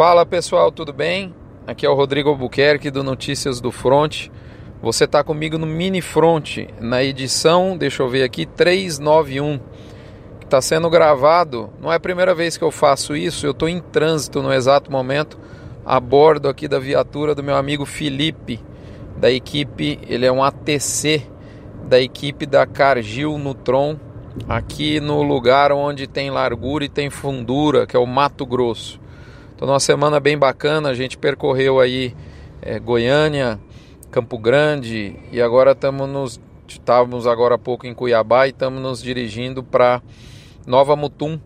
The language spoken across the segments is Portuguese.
Fala pessoal, tudo bem? Aqui é o Rodrigo Albuquerque do Notícias do Front. Você está comigo no Mini Front, na edição, deixa eu ver aqui, 391, que está sendo gravado. Não é a primeira vez que eu faço isso, eu estou em trânsito no exato momento, a bordo aqui da viatura do meu amigo Felipe, da equipe, ele é um ATC da equipe da Cargill Nutron, aqui no lugar onde tem largura e tem fundura, que é o Mato Grosso. Então, uma semana bem bacana, a gente percorreu aí é, Goiânia, Campo Grande e agora estamos nos estávamos agora há pouco em Cuiabá e estamos nos dirigindo para Nova Mutum,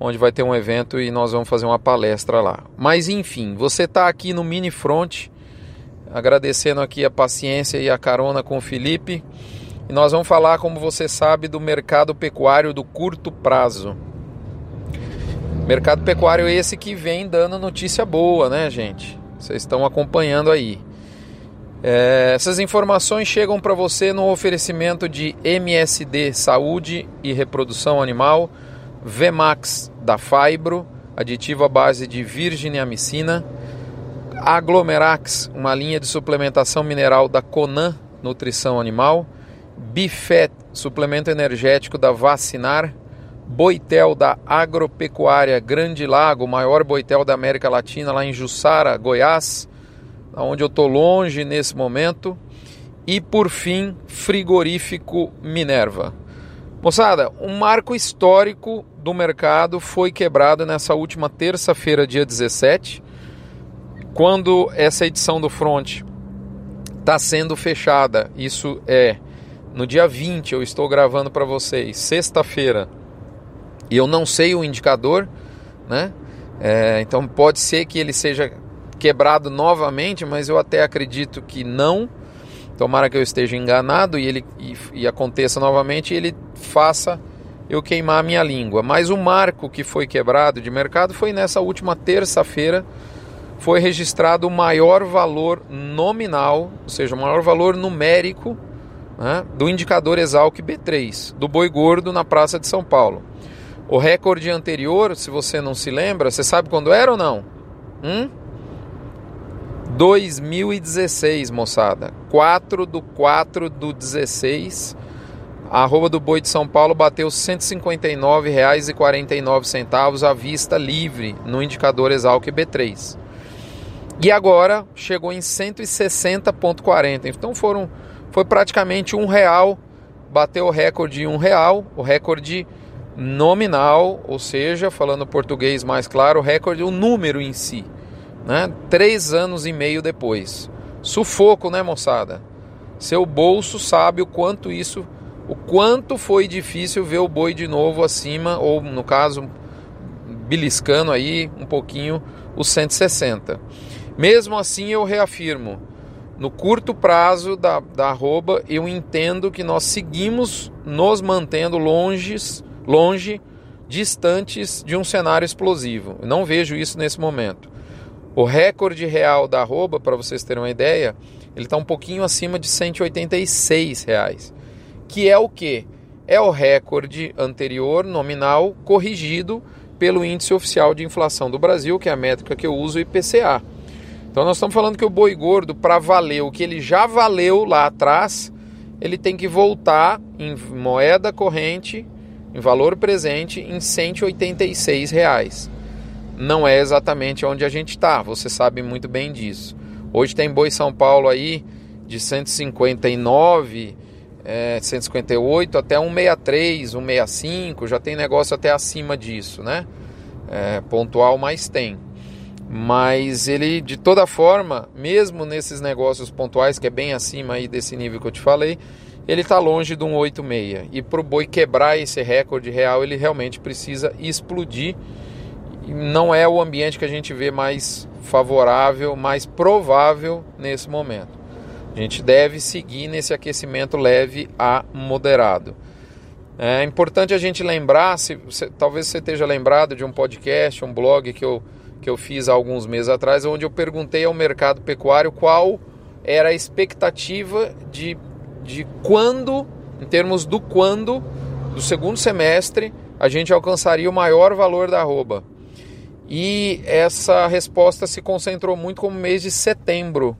onde vai ter um evento e nós vamos fazer uma palestra lá. Mas enfim, você está aqui no Mini Front, agradecendo aqui a paciência e a carona com o Felipe. E nós vamos falar, como você sabe, do mercado pecuário do curto prazo. Mercado pecuário esse que vem dando notícia boa, né, gente? Vocês estão acompanhando aí. É, essas informações chegam para você no oferecimento de MSD Saúde e Reprodução Animal, Vemax da Fibro, aditivo à base de virginiamicina, Aglomerax, uma linha de suplementação mineral da Conan Nutrição Animal, Bifet, suplemento energético da Vacinar, boitel da Agropecuária Grande Lago, maior boitel da América Latina, lá em Jussara, Goiás, onde eu estou longe nesse momento. E por fim, frigorífico Minerva. Moçada, um marco histórico do mercado foi quebrado nessa última terça-feira, dia 17, quando essa edição do Front está sendo fechada. Isso é no dia 20, eu estou gravando para vocês, sexta-feira e eu não sei o indicador, né? É, então pode ser que ele seja quebrado novamente, mas eu até acredito que não. Tomara que eu esteja enganado e ele e, e aconteça novamente e ele faça eu queimar a minha língua. Mas o marco que foi quebrado de mercado foi nessa última terça-feira. Foi registrado o maior valor nominal, ou seja, o maior valor numérico né, do indicador Exalc B3, do boi gordo na Praça de São Paulo. O recorde anterior, se você não se lembra, você sabe quando era ou não? Hum? 2016, moçada. 4 do 4 do 16. A arroba do boi de São Paulo bateu R$ 159,49 à vista livre no indicador Exalc B3. E agora chegou em 160,40. Então foram, foi praticamente um real. Bateu o recorde em um real. O recorde nominal, ou seja, falando português mais claro, recorde, o número em si. Né? Três anos e meio depois. Sufoco, né, moçada? Seu bolso sabe o quanto isso, o quanto foi difícil ver o boi de novo acima, ou no caso, beliscando aí um pouquinho os 160. Mesmo assim, eu reafirmo, no curto prazo da, da arroba, eu entendo que nós seguimos nos mantendo longes longe, distantes de um cenário explosivo. Não vejo isso nesse momento. O recorde real da arroba, para vocês terem uma ideia, ele está um pouquinho acima de 186 reais, que é o que? É o recorde anterior nominal corrigido pelo índice oficial de inflação do Brasil, que é a métrica que eu uso, o IPCA. Então nós estamos falando que o boi gordo, para valer o que ele já valeu lá atrás, ele tem que voltar em moeda corrente em valor presente em 186 reais. Não é exatamente onde a gente está, você sabe muito bem disso. Hoje tem boi São Paulo aí de 159, é, 158 até 163, 165, já tem negócio até acima disso, né? É, pontual, mas tem. Mas ele, de toda forma, mesmo nesses negócios pontuais, que é bem acima aí desse nível que eu te falei, ele está longe de um 86. E para o boi quebrar esse recorde real, ele realmente precisa explodir. Não é o ambiente que a gente vê mais favorável, mais provável nesse momento. A gente deve seguir nesse aquecimento leve a moderado. É importante a gente lembrar, se, se, talvez você esteja lembrado de um podcast, um blog que eu, que eu fiz há alguns meses atrás, onde eu perguntei ao mercado pecuário qual era a expectativa de de quando, em termos do quando, do segundo semestre, a gente alcançaria o maior valor da arroba. E essa resposta se concentrou muito como mês de setembro.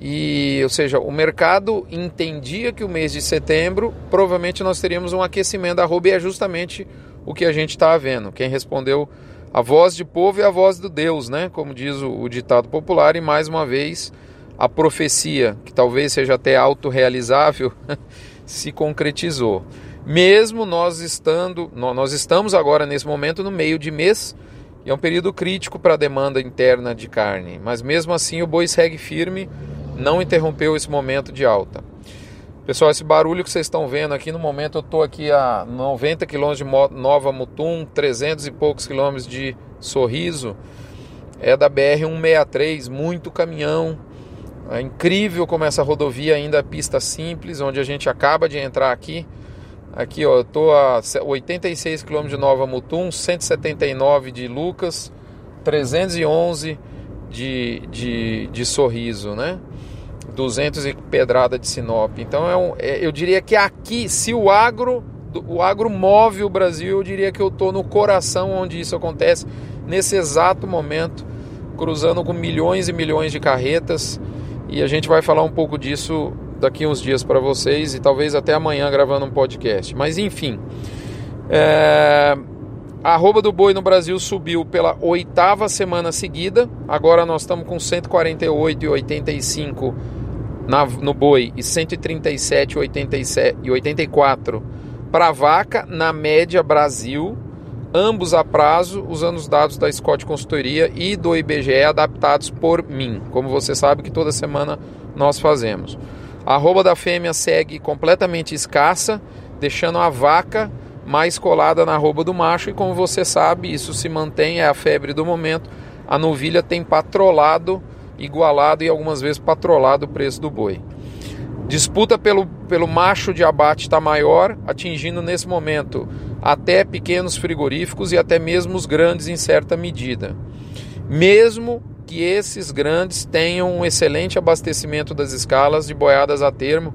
E, ou seja, o mercado entendia que o mês de setembro provavelmente nós teríamos um aquecimento da arroba e é justamente o que a gente está vendo. Quem respondeu a voz de povo e a voz do Deus, né? Como diz o, o ditado popular, e mais uma vez a profecia, que talvez seja até autorrealizável, se concretizou. Mesmo nós estando, nós estamos agora nesse momento no meio de mês, e é um período crítico para a demanda interna de carne, mas mesmo assim o boi segue firme, não interrompeu esse momento de alta. Pessoal, esse barulho que vocês estão vendo aqui no momento, eu estou aqui a 90 quilômetros de Nova Mutum, 300 e poucos quilômetros de Sorriso, é da BR 163, muito caminhão. É incrível como essa rodovia ainda é pista simples, onde a gente acaba de entrar aqui. Aqui, ó, eu tô a 86 km de Nova Mutum, 179 de Lucas, 311 de, de, de Sorriso, né? 200 e pedrada de Sinop. Então é um, é, eu diria que aqui, se o agro, o agro move o Brasil, eu diria que eu estou no coração onde isso acontece, nesse exato momento, cruzando com milhões e milhões de carretas. E a gente vai falar um pouco disso daqui uns dias para vocês e talvez até amanhã gravando um podcast. Mas enfim, é... a arroba do boi no Brasil subiu pela oitava semana seguida. Agora nós estamos com 148,85 na, no boi e 137,84 para vaca na média Brasil, ambos a prazo, usando os dados da Scott Consultoria e do IBGE adaptados por mim, como você sabe que toda semana nós fazemos. A arroba da fêmea segue completamente escassa, deixando a vaca mais colada na arroba do macho, e como você sabe, isso se mantém, é a febre do momento. A novilha tem patrolado igualado e algumas vezes patrolado o preço do boi. Disputa pelo, pelo macho de abate está maior, atingindo nesse momento até pequenos frigoríficos e até mesmo os grandes em certa medida. Mesmo que esses grandes tenham um excelente abastecimento das escalas de boiadas a termo,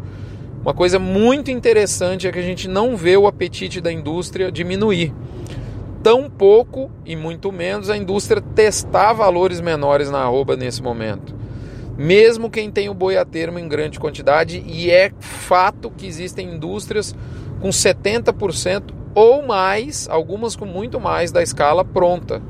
uma coisa muito interessante é que a gente não vê o apetite da indústria diminuir tão pouco e muito menos a indústria testar valores menores na arroba nesse momento. Mesmo quem tem o boi a termo em grande quantidade, e é fato que existem indústrias com 70% ou mais, algumas com muito mais da escala pronta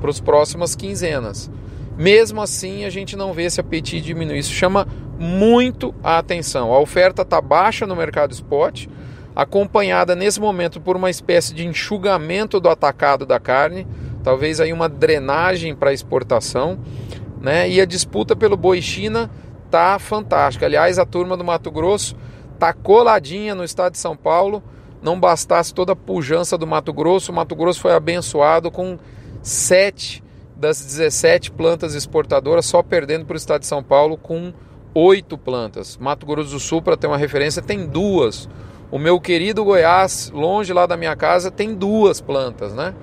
para as próximas quinzenas. Mesmo assim, a gente não vê esse apetite diminuir. Isso chama muito a atenção. A oferta está baixa no mercado spot acompanhada nesse momento por uma espécie de enxugamento do atacado da carne, talvez aí uma drenagem para exportação, né? E a disputa pelo boi China tá fantástica. Aliás, a turma do Mato Grosso tá coladinha no estado de São Paulo. Não bastasse toda a pujança do Mato Grosso, o Mato Grosso foi abençoado com sete das 17 plantas exportadoras, só perdendo para o estado de São Paulo com oito plantas. Mato Grosso do Sul, para ter uma referência, tem duas. O meu querido Goiás, longe lá da minha casa, tem duas plantas, né?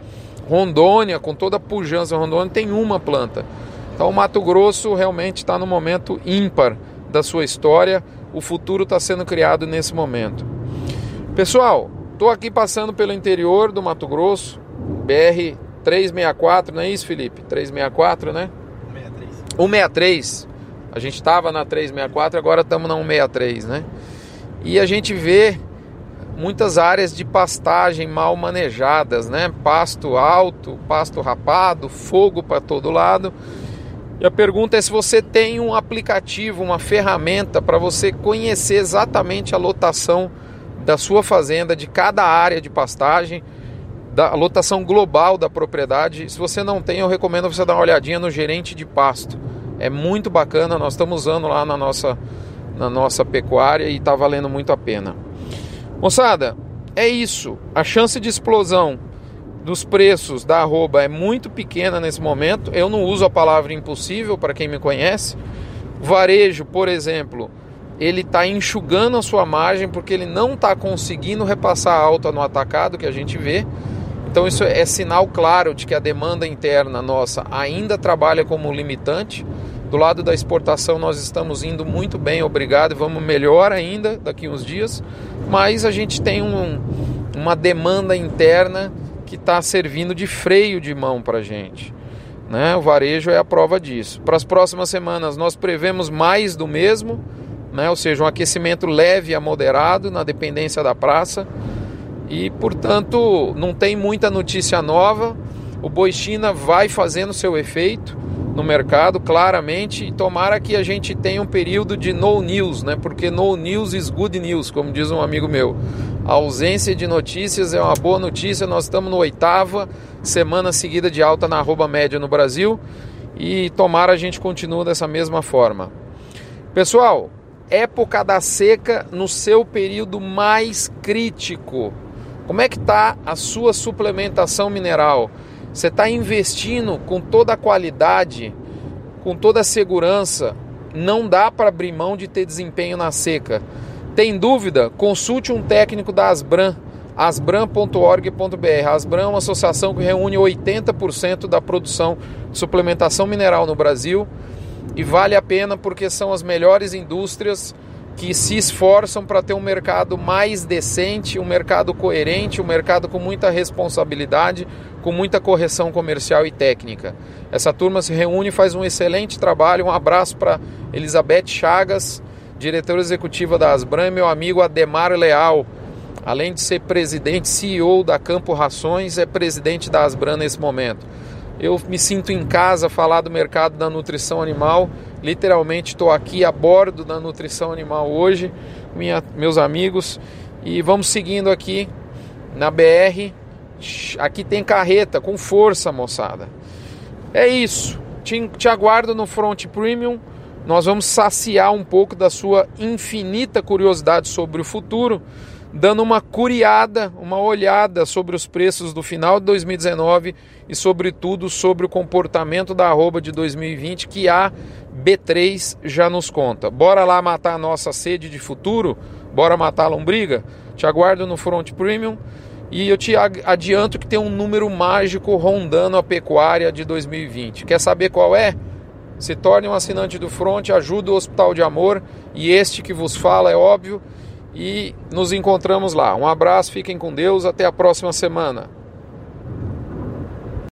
Rondônia, com toda a pujança, Rondônia tem uma planta. Então o Mato Grosso realmente está no momento ímpar da sua história. O futuro está sendo criado nesse momento. Pessoal, estou aqui passando pelo interior do Mato Grosso, BR 364, não é isso, Felipe? 364, né? 163. 163. A gente estava na 364, agora estamos na 163, né? E a gente vê muitas áreas de pastagem mal manejadas, né? Pasto alto, pasto rapado, fogo para todo lado. E a pergunta é se você tem um aplicativo, uma ferramenta para você conhecer exatamente a lotação da sua fazenda, de cada área de pastagem, da lotação global da propriedade. Se você não tem, eu recomendo você dar uma olhadinha no gerente de pasto. É muito bacana, nós estamos usando lá na nossa, na nossa pecuária e está valendo muito a pena. Moçada, é isso. A chance de explosão dos preços da arroba é muito pequena nesse momento. Eu não uso a palavra impossível para quem me conhece. Varejo, por exemplo, ele está enxugando a sua margem porque ele não está conseguindo repassar alta no atacado que a gente vê. Então isso é sinal claro de que a demanda interna nossa ainda trabalha como limitante. Do lado da exportação nós estamos indo muito bem, obrigado, vamos melhor ainda daqui uns dias, mas a gente tem um, uma demanda interna que está servindo de freio de mão para a gente. Né? O varejo é a prova disso. Para as próximas semanas, nós prevemos mais do mesmo, né? ou seja, um aquecimento leve a moderado na dependência da praça. E, portanto, não tem muita notícia nova. O Boi China vai fazendo seu efeito no mercado, claramente, e tomara que a gente tenha um período de no news, né? Porque no news is good news, como diz um amigo meu. A ausência de notícias é uma boa notícia. Nós estamos no oitava semana seguida de alta na arroba média no Brasil e tomara a gente continue dessa mesma forma. Pessoal, época da seca no seu período mais crítico. Como é que está a sua suplementação mineral? Você está investindo com toda a qualidade, com toda a segurança. Não dá para abrir mão de ter desempenho na seca. Tem dúvida? Consulte um técnico da Asbran, asbran.org.br. Asbran é uma associação que reúne 80% da produção de suplementação mineral no Brasil e vale a pena porque são as melhores indústrias que se esforçam para ter um mercado mais decente, um mercado coerente, um mercado com muita responsabilidade, com muita correção comercial e técnica. Essa turma se reúne e faz um excelente trabalho. Um abraço para Elizabeth Chagas, diretora executiva da Asbram, meu amigo Ademar Leal. Além de ser presidente, CEO da Campo Rações, é presidente da Asbram nesse momento. Eu me sinto em casa falar do mercado da nutrição animal Literalmente estou aqui a bordo da nutrição animal hoje, minha, meus amigos, e vamos seguindo aqui na BR. Aqui tem carreta com força, moçada. É isso. Te, te aguardo no Front Premium. Nós vamos saciar um pouco da sua infinita curiosidade sobre o futuro dando uma curiada, uma olhada sobre os preços do final de 2019 e, sobretudo, sobre o comportamento da arroba de 2020 que a B3 já nos conta. Bora lá matar a nossa sede de futuro? Bora matar a lombriga? Te aguardo no Front Premium e eu te adianto que tem um número mágico rondando a pecuária de 2020. Quer saber qual é? Se torne um assinante do Front, ajuda o Hospital de Amor e este que vos fala é óbvio e nos encontramos lá. Um abraço, fiquem com Deus, até a próxima semana.